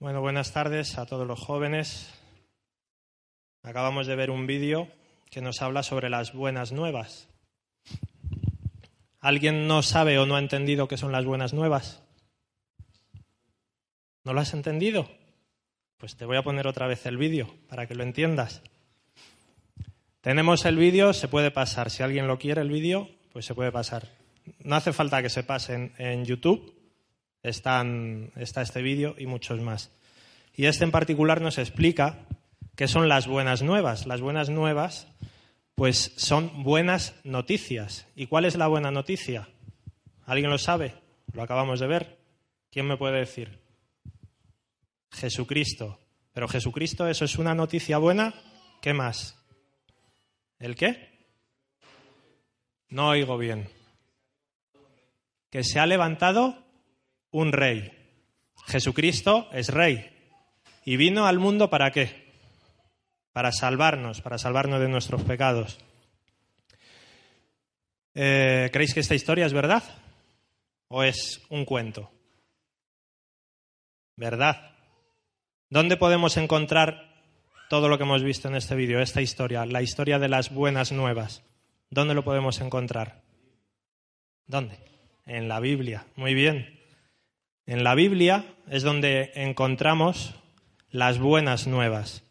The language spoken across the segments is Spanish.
Bueno, buenas tardes a todos los jóvenes. Acabamos de ver un vídeo que nos habla sobre las buenas nuevas. ¿Alguien no sabe o no ha entendido qué son las buenas nuevas? ¿No lo has entendido? Pues te voy a poner otra vez el vídeo para que lo entiendas. Tenemos el vídeo, se puede pasar. Si alguien lo quiere, el vídeo, pues se puede pasar. No hace falta que se pase en, YouTube. Están, está este vídeo y muchos más. Y este en particular nos explica qué son las buenas nuevas. Las buenas nuevas, pues son buenas noticias. ¿Y cuál es la buena noticia? ¿Alguien lo sabe? Lo acabamos de ver. ¿Quién me puede decir? Jesucristo. Pero Jesucristo, ¿eso es una noticia buena? ¿Qué más? ¿El qué? No oigo bien. Que se ha levantado un rey. Jesucristo es rey. ¿Y vino al mundo para qué? Para salvarnos, para salvarnos de nuestros pecados. Eh, ¿Creéis que esta historia es verdad? ¿O es un cuento? ¿Verdad? ¿Dónde podemos encontrar todo lo que hemos visto en este vídeo, esta historia, la historia de las buenas nuevas? ¿Dónde lo podemos encontrar? ¿Dónde? En la Biblia. Muy bien. En la Biblia es donde encontramos las buenas nuevas.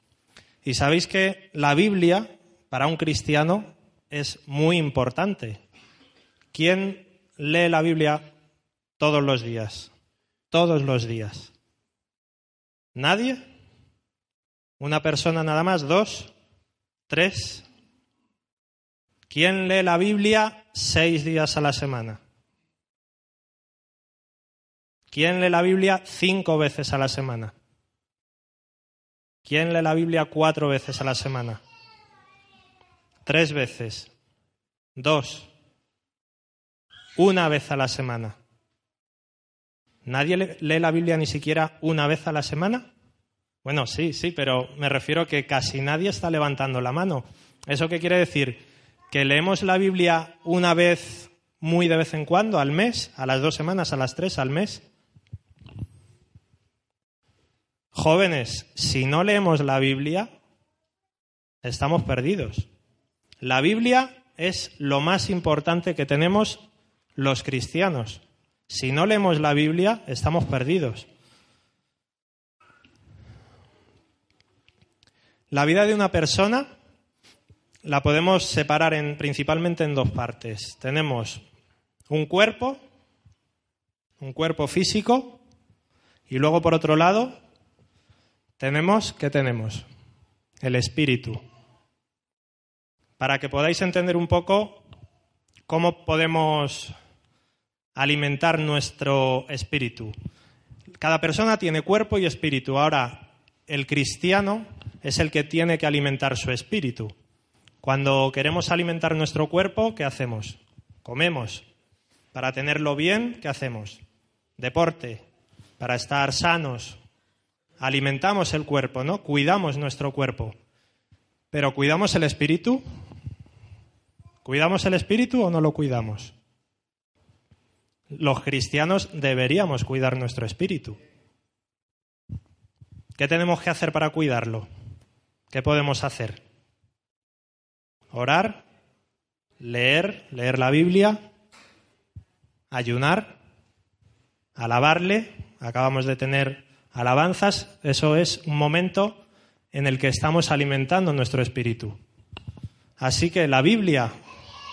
Y sabéis que la Biblia para un cristiano es muy importante. ¿Quién lee la Biblia todos los días? Todos los días. ¿Nadie? ¿Una persona nada más? ¿Dos? ¿Tres? ¿Quién lee la Biblia seis días a la semana? ¿Quién lee la Biblia cinco veces a la semana? ¿Quién lee la Biblia cuatro veces a la semana? Tres veces. Dos. Una vez a la semana. ¿Nadie lee la Biblia ni siquiera una vez a la semana? Bueno, sí, sí, pero me refiero que casi nadie está levantando la mano. ¿Eso qué quiere decir? ¿Que leemos la Biblia una vez muy de vez en cuando, al mes, a las dos semanas, a las tres, al mes? Jóvenes, si no leemos la Biblia, estamos perdidos. La Biblia es lo más importante que tenemos los cristianos. Si no leemos la Biblia, estamos perdidos. La vida de una persona la podemos separar en, principalmente en dos partes. Tenemos un cuerpo, un cuerpo físico, y luego por otro lado tenemos, ¿qué tenemos? El espíritu. Para que podáis entender un poco cómo podemos alimentar nuestro espíritu. Cada persona tiene cuerpo y espíritu. Ahora, el cristiano es el que tiene que alimentar su espíritu. Cuando queremos alimentar nuestro cuerpo, ¿qué hacemos? Comemos. Para tenerlo bien, ¿qué hacemos? Deporte. Para estar sanos, alimentamos el cuerpo, ¿no? Cuidamos nuestro cuerpo. Pero ¿cuidamos el espíritu? ¿Cuidamos el espíritu o no lo cuidamos? Los cristianos deberíamos cuidar nuestro espíritu. ¿Qué tenemos que hacer para cuidarlo? ¿Qué podemos hacer? Orar, leer, leer la Biblia, ayunar, alabarle. Acabamos de tener alabanzas, eso es un momento en el que estamos alimentando nuestro espíritu. Así que la Biblia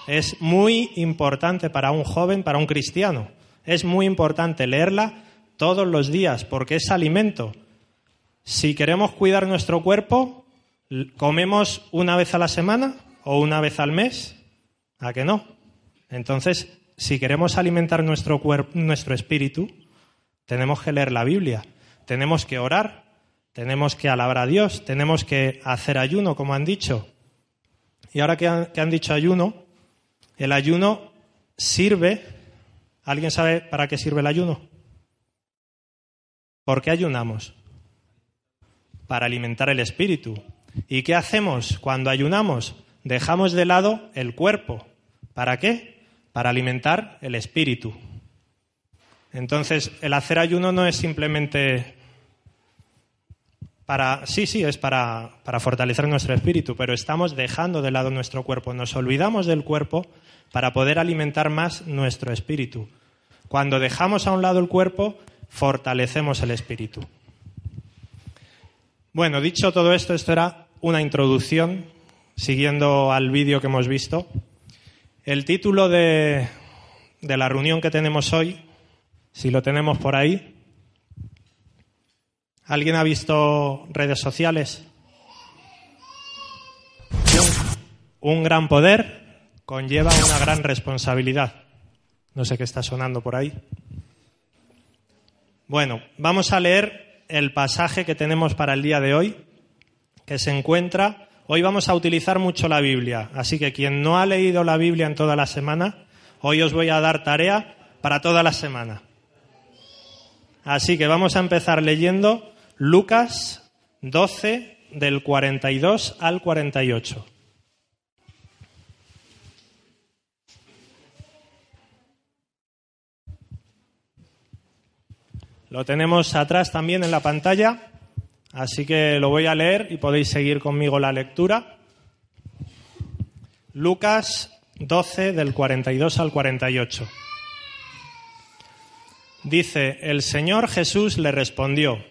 es muy importante para un joven, para un cristiano. Es muy importante leerla todos los días porque es alimento. Si queremos cuidar nuestro cuerpo, ¿comemos una vez a la semana o una vez al mes? ¿A que no? Entonces, si queremos alimentar nuestro, cuerpo, nuestro espíritu, tenemos que leer la Biblia tenemos que orar, tenemos que alabar a Dios, tenemos que hacer ayuno, como han dicho. Y ahora que han, dicho ayuno, el ayuno sirve. ¿Alguien sabe para qué sirve el ayuno? ¿Por qué ayunamos? Para alimentar el espíritu. ¿Y qué hacemos cuando ayunamos? Dejamos de lado el cuerpo. ¿Para qué? Para alimentar el espíritu. Entonces, el hacer ayuno no es simplemente para, sí, sí, es para, para fortalecer nuestro espíritu, pero estamos dejando de lado nuestro cuerpo, nos olvidamos del cuerpo para poder alimentar más nuestro espíritu. Cuando dejamos a un lado el cuerpo, fortalecemos el espíritu. Bueno, dicho todo esto, esto era una introducción, siguiendo al vídeo que hemos visto. El título de, de la reunión que tenemos hoy, si lo tenemos por ahí, ¿Alguien ha visto redes sociales? Un gran poder conlleva una gran responsabilidad. No sé qué está sonando por ahí. Bueno, vamos a leer el pasaje que tenemos para el día de hoy, que se encuentra. Hoy vamos a utilizar mucho la Biblia, así que quien no ha leído la Biblia en toda la semana, hoy os voy a dar tarea para toda la semana. Así que vamos a empezar leyendo Lucas 12 del 42 al 48. Lo tenemos atrás también en la pantalla, así que lo voy a leer y podéis seguir conmigo la lectura. Lucas 12 del 42 al 48. Dice, el Señor Jesús le respondió,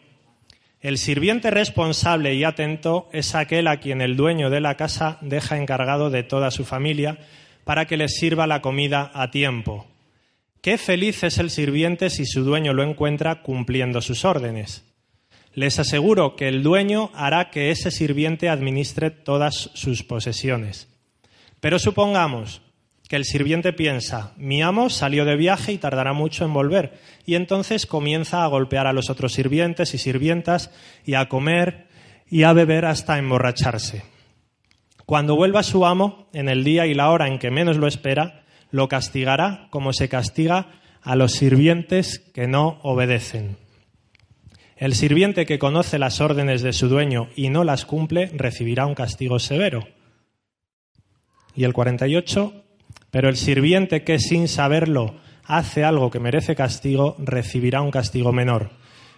el sirviente responsable y atento es aquel a quien el dueño de la casa deja encargado de toda su familia para que les sirva la comida a tiempo. Qué feliz es el sirviente si su dueño lo encuentra cumpliendo sus órdenes. Les aseguro que el dueño hará que ese sirviente administre todas sus posesiones. Pero supongamos que el sirviente piensa, mi amo salió de viaje y tardará mucho en volver, y entonces comienza a golpear a los otros sirvientes y sirvientas y a comer y a beber hasta emborracharse. Cuando vuelva su amo, en el día y la hora en que menos lo espera, lo castigará como se castiga a los sirvientes que no obedecen. El sirviente que conoce las órdenes de su dueño y no las cumple recibirá un castigo severo. Y el 48, pero el sirviente que sin saberlo hace algo que merece castigo, recibirá un castigo menor.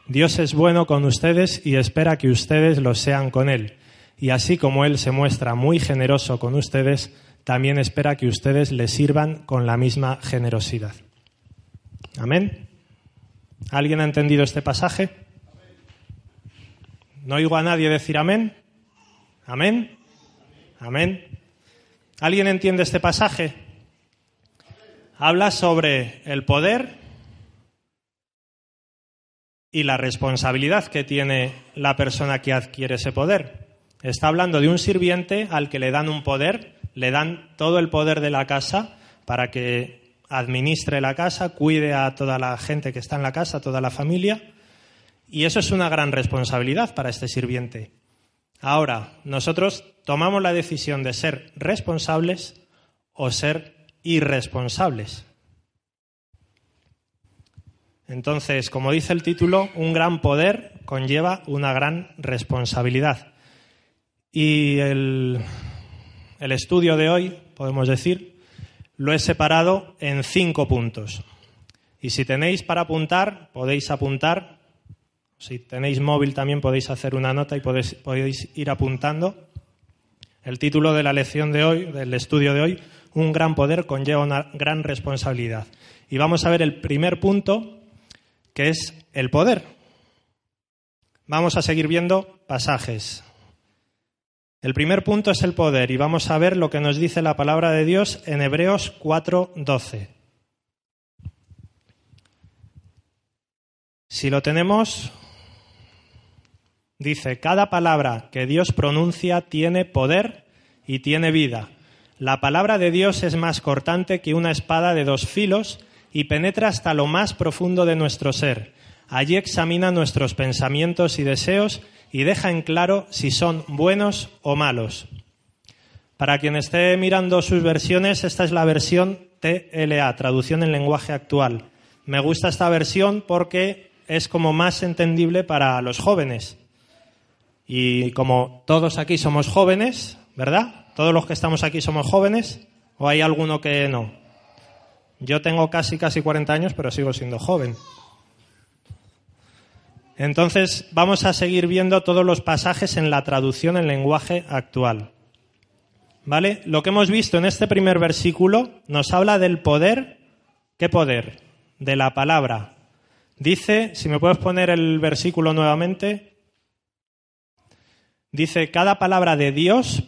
Dios es bueno con ustedes y espera que ustedes lo sean con Él. Y así como Él se muestra muy generoso con ustedes, también espera que ustedes le sirvan con la misma generosidad. Amén. ¿Alguien ha entendido este pasaje? ¿No oigo a nadie decir amén? Amén. Amén. ¿Alguien entiende este pasaje? Habla sobre el poder y la responsabilidad que tiene la persona que adquiere ese poder. Está hablando de un sirviente al que le dan un poder, le dan todo el poder de la casa para que administre la casa, cuide a toda la gente que está en la casa, toda la familia, y eso es una gran responsabilidad para este sirviente. Ahora, nosotros tomamos la decisión de ser responsables o ser irresponsables. Entonces, como dice el título, un gran poder conlleva una gran responsabilidad. Y el, el, estudio de hoy, podemos decir, lo he separado en cinco puntos. Y si tenéis para apuntar, podéis apuntar. Si tenéis móvil también podéis hacer una nota y podéis, podéis ir apuntando. El título de la lección de hoy, del estudio de hoy, un gran poder conlleva una gran responsabilidad. Y vamos a ver el primer punto, que es el poder. Vamos a seguir viendo pasajes. El primer punto es el poder y vamos a ver lo que nos dice la palabra de Dios en Hebreos 4:12. Si lo tenemos, dice, cada palabra que Dios pronuncia tiene poder y tiene vida. La palabra de Dios es más cortante que una espada de dos filos y penetra hasta lo más profundo de nuestro ser. Allí examina nuestros pensamientos y deseos y deja en claro si son buenos o malos. Para quien esté mirando sus versiones, esta es la versión TLA, traducción en lenguaje actual. Me gusta esta versión porque es como más entendible para los jóvenes. Y como todos aquí somos jóvenes, ¿verdad? ¿Todos los que estamos aquí somos jóvenes o hay alguno que no? Yo tengo casi, casi 40 años, pero sigo siendo joven. Entonces vamos a seguir viendo todos los pasajes en la traducción en lenguaje actual. ¿Vale? Lo que hemos visto en este primer versículo nos habla del poder. ¿Qué poder? De la palabra. Dice, si me puedes poner el versículo nuevamente, dice, cada palabra de Dios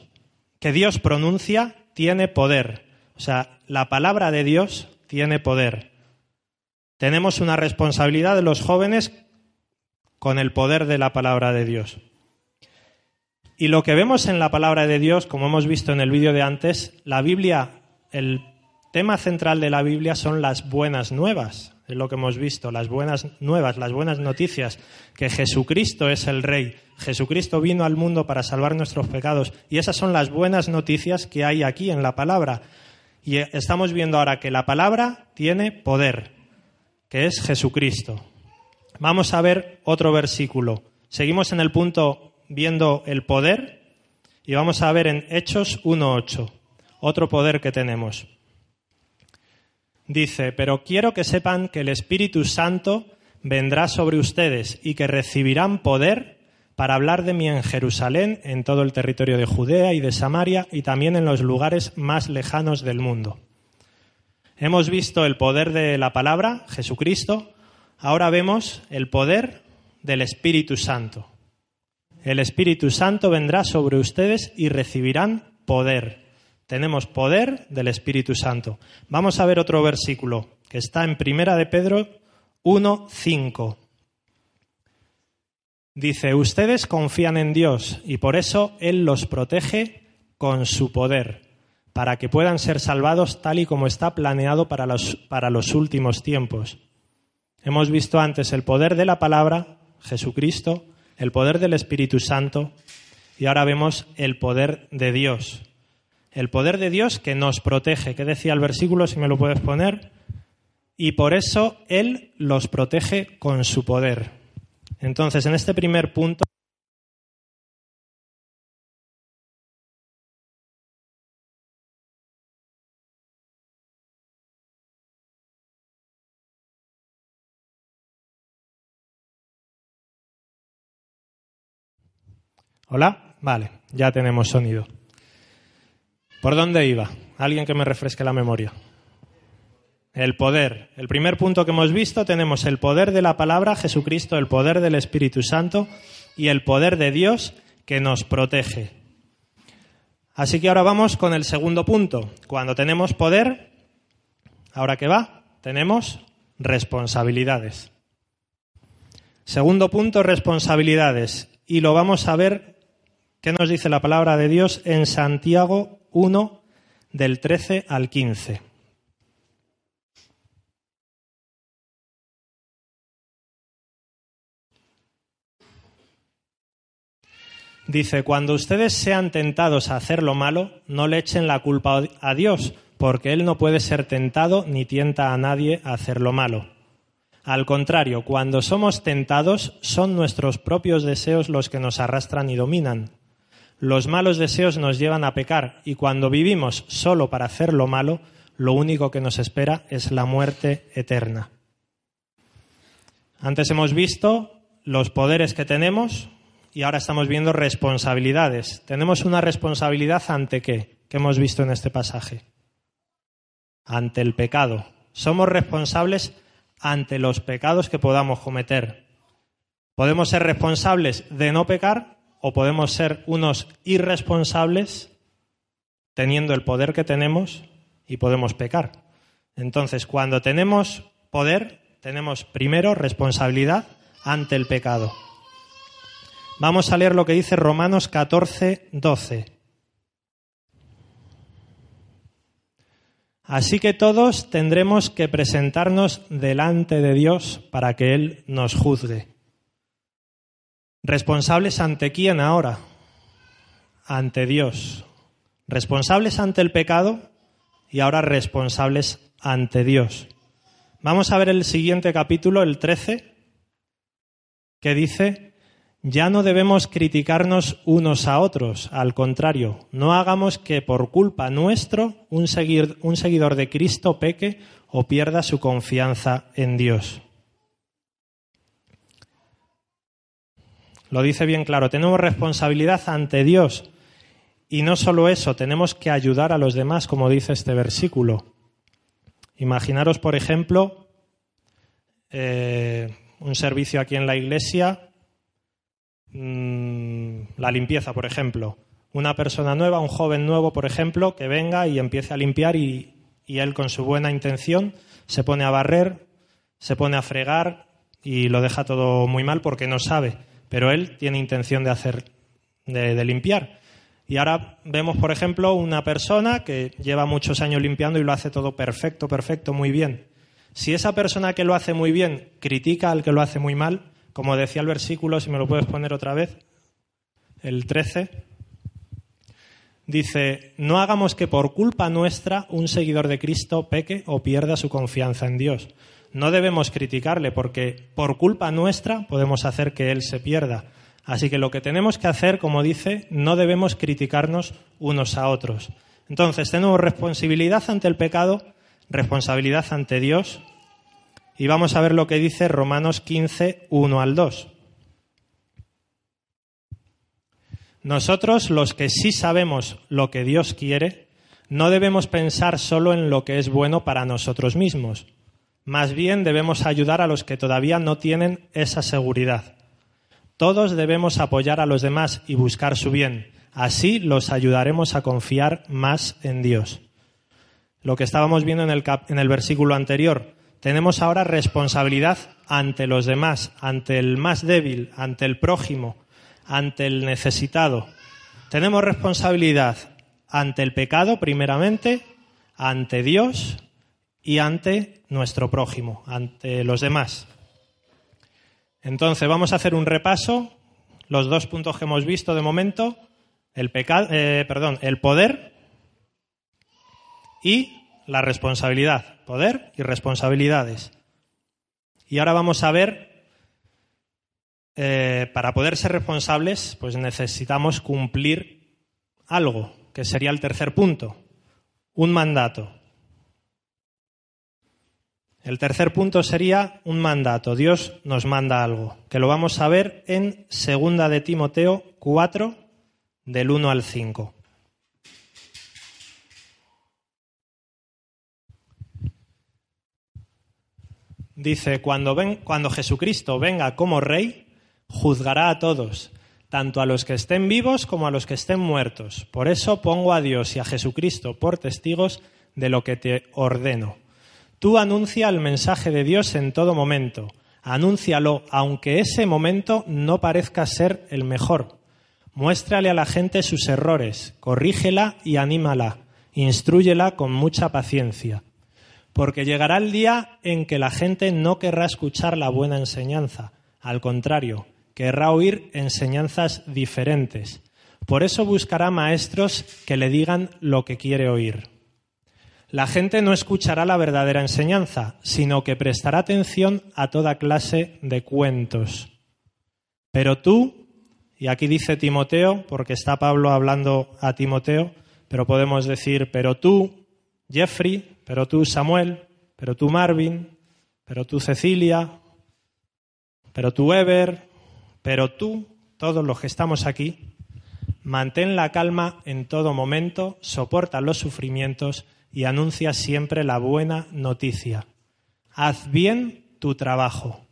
que Dios pronuncia tiene poder. O sea, la palabra de Dios tiene poder. Tenemos una responsabilidad de los jóvenes con el poder de la palabra de Dios. Y lo que vemos en la palabra de Dios, como hemos visto en el vídeo de antes, la Biblia, el tema central de la Biblia son las buenas nuevas. Es lo que hemos visto, las buenas nuevas, las buenas noticias, que Jesucristo es el Rey. Jesucristo vino al mundo para salvar nuestros pecados. Y esas son las buenas noticias que hay aquí en la palabra. Y estamos viendo ahora que la palabra tiene poder, que es Jesucristo. Vamos a ver otro versículo. Seguimos en el punto viendo el poder y vamos a ver en Hechos 1.8, otro poder que tenemos. Dice, pero quiero que sepan que el Espíritu Santo vendrá sobre ustedes y que recibirán poder para hablar de mí en Jerusalén, en todo el territorio de Judea y de Samaria y también en los lugares más lejanos del mundo. Hemos visto el poder de la palabra, Jesucristo, ahora vemos el poder del Espíritu Santo. El Espíritu Santo vendrá sobre ustedes y recibirán poder. Tenemos poder del Espíritu Santo. Vamos a ver otro versículo que está en Primera de Pedro 1:5. Dice, "Ustedes confían en Dios y por eso él los protege con su poder, para que puedan ser salvados tal y como está planeado para los, para los últimos tiempos." Hemos visto antes el poder de la palabra, Jesucristo, el poder del Espíritu Santo y ahora vemos el poder de Dios. El poder de Dios que nos protege. ¿Qué decía el versículo, si me lo puedes poner? Y por eso Él los protege con su poder. Entonces, en este primer punto ¿Hola? Vale, ya tenemos sonido. ¿Por dónde iba? Alguien que me refresque la memoria. El poder. El primer punto que hemos visto tenemos el poder de la palabra, Jesucristo, el poder del Espíritu Santo y el poder de Dios que nos protege. Así que ahora vamos con el segundo punto. Cuando tenemos poder, ¿ahora qué va? Tenemos responsabilidades. Segundo punto, responsabilidades. Y lo vamos a ver ¿Qué nos dice la palabra de Dios en Santiago 1 del 13 al 15? Dice, cuando ustedes sean tentados a hacer lo malo, no le echen la culpa a Dios, porque Él no puede ser tentado ni tienta a nadie a hacer lo malo. Al contrario, cuando somos tentados, son nuestros propios deseos los que nos arrastran y dominan. Los malos deseos nos llevan a pecar y cuando vivimos solo para hacer lo malo, lo único que nos espera es la muerte eterna. Antes hemos visto los poderes que tenemos y ahora estamos viendo responsabilidades. Tenemos una responsabilidad ante qué? ¿Qué hemos visto en este pasaje? Ante el pecado. Somos responsables ante los pecados que podamos cometer. Podemos ser responsables de no pecar o podemos ser unos irresponsables teniendo el poder que tenemos y podemos pecar. Entonces, cuando tenemos poder, tenemos primero responsabilidad ante el pecado. Vamos a leer lo que dice Romanos 14, 12. Así que todos tendremos que presentarnos delante de Dios para que Él nos juzgue. ¿Responsables ante quién ahora? Ante Dios. Responsables ante el pecado y ahora responsables ante Dios. Vamos a ver el siguiente capítulo, el 13, que dice, ya no debemos criticarnos unos a otros, al contrario, no hagamos que por culpa nuestro un, seguidor de Cristo peque o pierda su confianza en Dios. Lo dice bien claro, tenemos responsabilidad ante Dios. Y no solo eso, tenemos que ayudar a los demás, como dice este versículo. Imaginaros, por ejemplo, eh, un servicio aquí en la iglesia, mm, la limpieza, por ejemplo. Una persona nueva, un joven nuevo, por ejemplo, que venga y empiece a limpiar y, y él con su buena intención se pone a barrer, se pone a fregar y lo deja todo muy mal porque no sabe, pero él tiene intención de hacer, de, limpiar. Y ahora vemos, por ejemplo, una persona que lleva muchos años limpiando y lo hace todo perfecto, perfecto, muy bien. Si esa persona que lo hace muy bien critica al que lo hace muy mal, como decía el versículo, si me lo puedes poner otra vez, el 13, dice, no hagamos que por culpa nuestra un seguidor de Cristo peque o pierda su confianza en Dios no debemos criticarle porque por culpa nuestra podemos hacer que él se pierda. Así que lo que tenemos que hacer, como dice, no debemos criticarnos unos a otros. Entonces, tenemos responsabilidad ante el pecado, responsabilidad ante Dios, y vamos a ver lo que dice Romanos 15, 1 al 2. Nosotros, los que sí sabemos lo que Dios quiere, no debemos pensar solo en lo que es bueno para nosotros mismos más bien debemos ayudar a los que todavía no tienen esa seguridad. Todos debemos apoyar a los demás y buscar su bien. Así los ayudaremos a confiar más en Dios. Lo que estábamos viendo en el, versículo anterior. Tenemos ahora responsabilidad ante los demás, ante el más débil, ante el prójimo, ante el necesitado. Tenemos responsabilidad ante el pecado, primeramente, ante Dios y ante nuestro prójimo, ante los demás. Entonces, vamos a hacer un repaso, los dos puntos que hemos visto de momento, el, pecado, eh, perdón, el poder y la responsabilidad, poder y responsabilidades. Y ahora vamos a ver, eh, para poder ser responsables, pues necesitamos cumplir algo, que sería el tercer punto, un mandato. El tercer punto sería un mandato. Dios nos manda algo, que lo vamos a ver en segunda de Timoteo 4, del 1 al 5. Dice, cuando, cuando Jesucristo venga como rey, juzgará a todos, tanto a los que estén vivos como a los que estén muertos. Por eso pongo a Dios y a Jesucristo por testigos de lo que te ordeno Tú anuncia el mensaje de Dios en todo momento. Anúncialo, aunque ese momento no parezca ser el mejor. Muéstrale a la gente sus errores, corrígela y anímala, instrúyela con mucha paciencia. Porque llegará el día en que la gente no querrá escuchar la buena enseñanza, al contrario, querrá oír enseñanzas diferentes. Por eso buscará maestros que le digan lo que quiere oír. La gente no escuchará la verdadera enseñanza, sino que prestará atención a toda clase de cuentos. Pero tú, y aquí dice Timoteo, porque está Pablo hablando a Timoteo, pero podemos decir, pero tú, Jeffrey, pero tú, Samuel, pero tú, Marvin, pero tú, Cecilia, pero tú, Ever, pero tú, todos los que estamos aquí, mantén la calma en todo momento, soporta los sufrimientos, y anuncia siempre la buena noticia. Haz bien tu trabajo.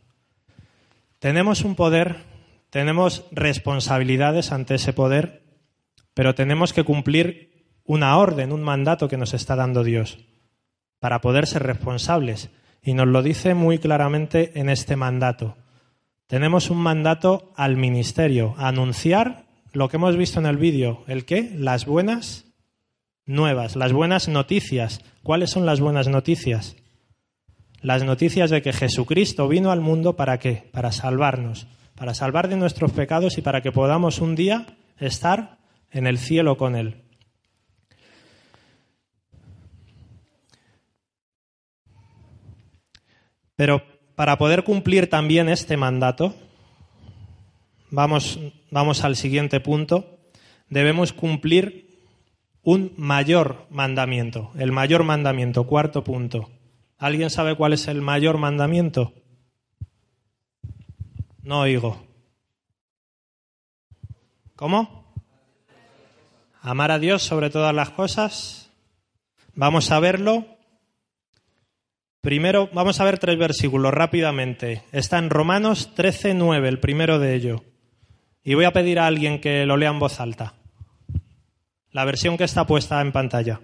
Tenemos un poder, tenemos responsabilidades ante ese poder, pero tenemos que cumplir una orden, un mandato que nos está dando Dios para poder ser responsables. Y nos lo dice muy claramente en este mandato. Tenemos un mandato al ministerio, anunciar lo que hemos visto en el vídeo, el qué, las buenas nuevas, las buenas noticias. ¿Cuáles son las buenas noticias? Las noticias de que Jesucristo vino al mundo para qué? Para salvarnos, para salvar de nuestros pecados y para que podamos un día estar en el cielo con Él. Pero para poder cumplir también este mandato, vamos, vamos al siguiente punto, debemos cumplir un mayor mandamiento. El mayor mandamiento, cuarto punto. ¿Alguien sabe cuál es el mayor mandamiento? No oigo. ¿Cómo? Amar a Dios sobre todas las cosas. Vamos a verlo. Primero, vamos a ver tres versículos rápidamente. Está en Romanos 13, 9, el primero de ello. Y voy a pedir a alguien que lo lea en voz alta. La versión que está puesta en pantalla.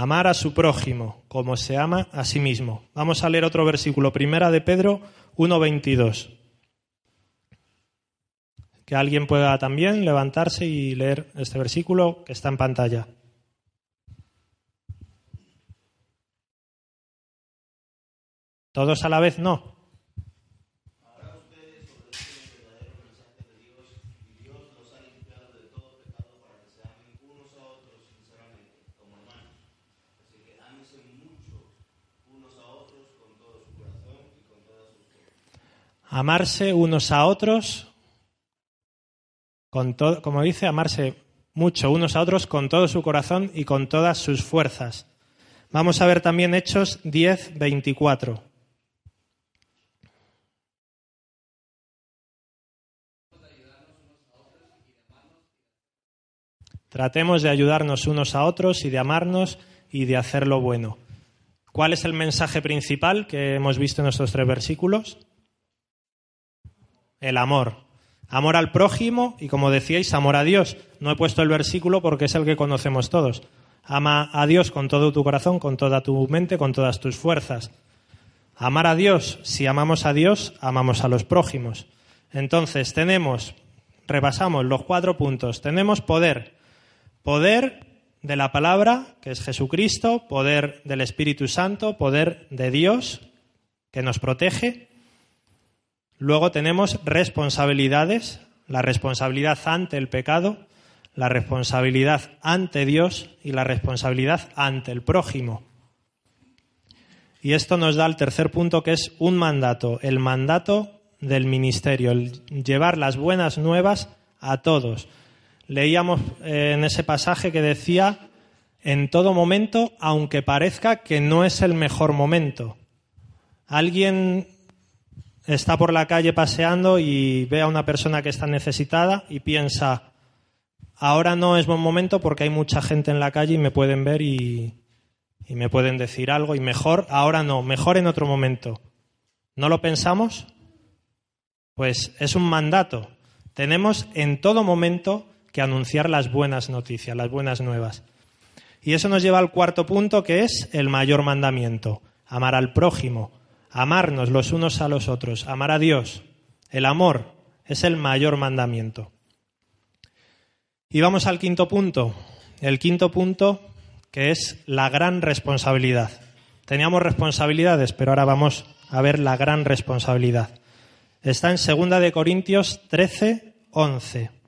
Amar a su prójimo como se ama a sí mismo. Vamos a leer otro versículo, primera de Pedro 1.22. Que alguien pueda también levantarse y leer este versículo que está en pantalla. ¿Todos a la vez no? Amarse unos a otros, con todo, como dice, amarse mucho unos a otros con todo su corazón y con todas sus fuerzas. Vamos a ver también Hechos 10, 24. Tratemos de ayudarnos unos a otros y de amarnos y de hacer lo bueno. ¿Cuál es el mensaje principal que hemos visto en estos tres versículos? El amor. Amor al prójimo y, como decíais, amor a Dios. No he puesto el versículo porque es el que conocemos todos. Ama a Dios con todo tu corazón, con toda tu mente, con todas tus fuerzas. Amar a Dios, si amamos a Dios, amamos a los prójimos. Entonces tenemos, repasamos los cuatro puntos, tenemos poder. Poder de la palabra, que es Jesucristo, poder del Espíritu Santo, poder de Dios, que nos protege, Luego tenemos responsabilidades, la responsabilidad ante el pecado, la responsabilidad ante Dios y la responsabilidad ante el prójimo. Y esto nos da el tercer punto que es un mandato, el mandato del ministerio, el llevar las buenas nuevas a todos. Leíamos eh, en ese pasaje que decía, en todo momento, aunque parezca que no es el mejor momento. Alguien está por la calle paseando y ve a una persona que está necesitada y piensa, ahora no es buen momento porque hay mucha gente en la calle y me pueden ver y, me pueden decir algo y mejor, ahora no, mejor en otro momento. ¿No lo pensamos? Pues es un mandato. Tenemos en todo momento que anunciar las buenas noticias, las buenas nuevas. Y eso nos lleva al cuarto punto, que es el mayor mandamiento, amar al prójimo, amarnos los unos a los otros, amar a Dios. El amor es el mayor mandamiento. Y vamos al quinto punto. El quinto punto que es la gran responsabilidad. Teníamos responsabilidades, pero ahora vamos a ver la gran responsabilidad. Está en 2 de Corintios 13, 11.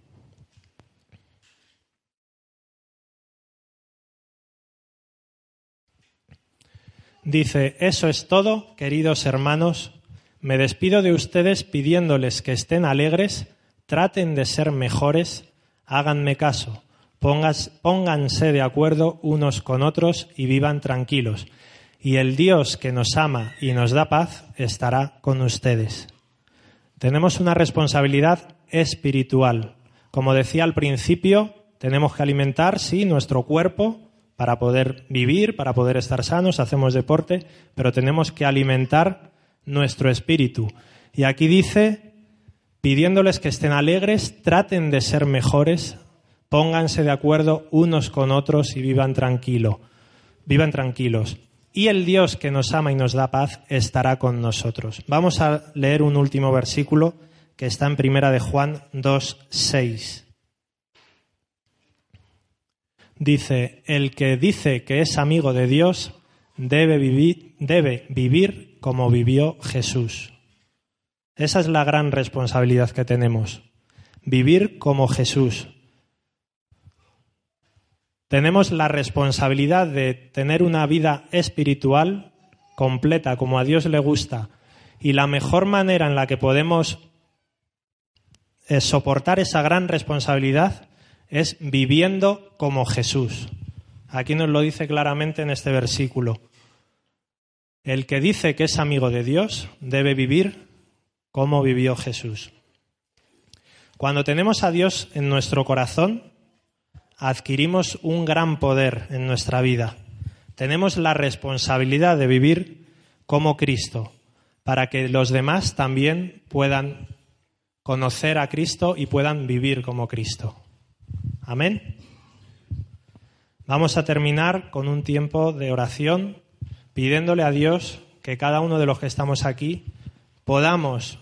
Dice, eso es todo, queridos hermanos. Me despido de ustedes pidiéndoles que estén alegres, traten de ser mejores, háganme caso, pónganse de acuerdo unos con otros y vivan tranquilos. Y el Dios que nos ama y nos da paz estará con ustedes. Tenemos una responsabilidad espiritual. Como decía al principio, tenemos que alimentar, sí, nuestro cuerpo, para poder vivir, para poder estar sanos, hacemos deporte, pero tenemos que alimentar nuestro espíritu. Y aquí dice, pidiéndoles que estén alegres, traten de ser mejores, pónganse de acuerdo unos con otros y vivan tranquilo, vivan tranquilos. Y el Dios que nos ama y nos da paz estará con nosotros. Vamos a leer un último versículo que está en Primera de Juan 2, 6 dice, el que dice que es amigo de Dios debe vivir, debe vivir como vivió Jesús. Esa es la gran responsabilidad que tenemos, vivir como Jesús. Tenemos la responsabilidad de tener una vida espiritual completa, como a Dios le gusta. Y la mejor manera en la que podemos eh, soportar esa gran responsabilidad es viviendo como Jesús. Aquí nos lo dice claramente en este versículo. El que dice que es amigo de Dios debe vivir como vivió Jesús. Cuando tenemos a Dios en nuestro corazón, adquirimos un gran poder en nuestra vida. Tenemos la responsabilidad de vivir como Cristo, para que los demás también puedan conocer a Cristo y puedan vivir como Cristo. Amén. Vamos a terminar con un tiempo de oración pidiéndole a Dios que cada uno de los que estamos aquí podamos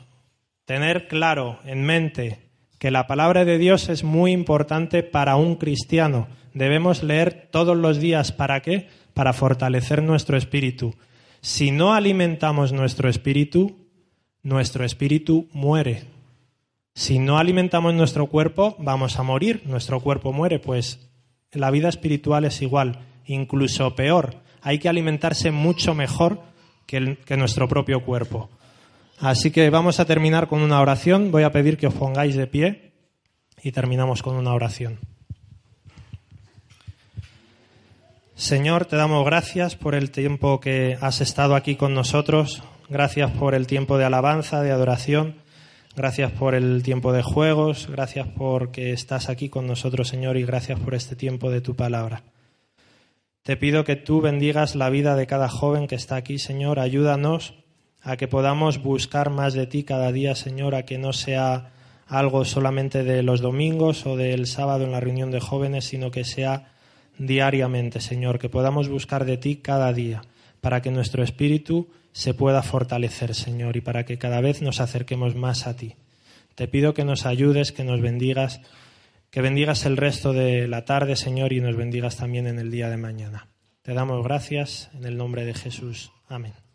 tener claro en mente que la palabra de Dios es muy importante para un cristiano. Debemos leer todos los días. ¿Para qué? Para fortalecer nuestro espíritu. Si no alimentamos nuestro espíritu, nuestro espíritu muere. Si no alimentamos nuestro cuerpo, vamos a morir. Nuestro cuerpo muere. Pues la vida espiritual es igual, incluso peor hay que alimentarse mucho mejor que, nuestro propio cuerpo. Así que vamos a terminar con una oración. Voy a pedir que os pongáis de pie y terminamos con una oración. Señor, te damos gracias por el tiempo que has estado aquí con nosotros. Gracias por el tiempo de alabanza, de adoración. Gracias por el tiempo de juegos. Gracias porque estás aquí con nosotros, Señor, y gracias por este tiempo de tu palabra. Te pido que tú bendigas la vida de cada joven que está aquí, Señor. Ayúdanos a que podamos buscar más de ti cada día, Señor, a que no sea algo solamente de los domingos o del sábado en la reunión de jóvenes, sino que sea diariamente, Señor, que podamos buscar de ti cada día, para que nuestro espíritu se pueda fortalecer, Señor, y para que cada vez nos acerquemos más a ti. Te pido que nos ayudes, que nos bendigas que bendigas el resto de la tarde, Señor, y nos bendigas también en el día de mañana. Te damos gracias en el nombre de Jesús. Amén.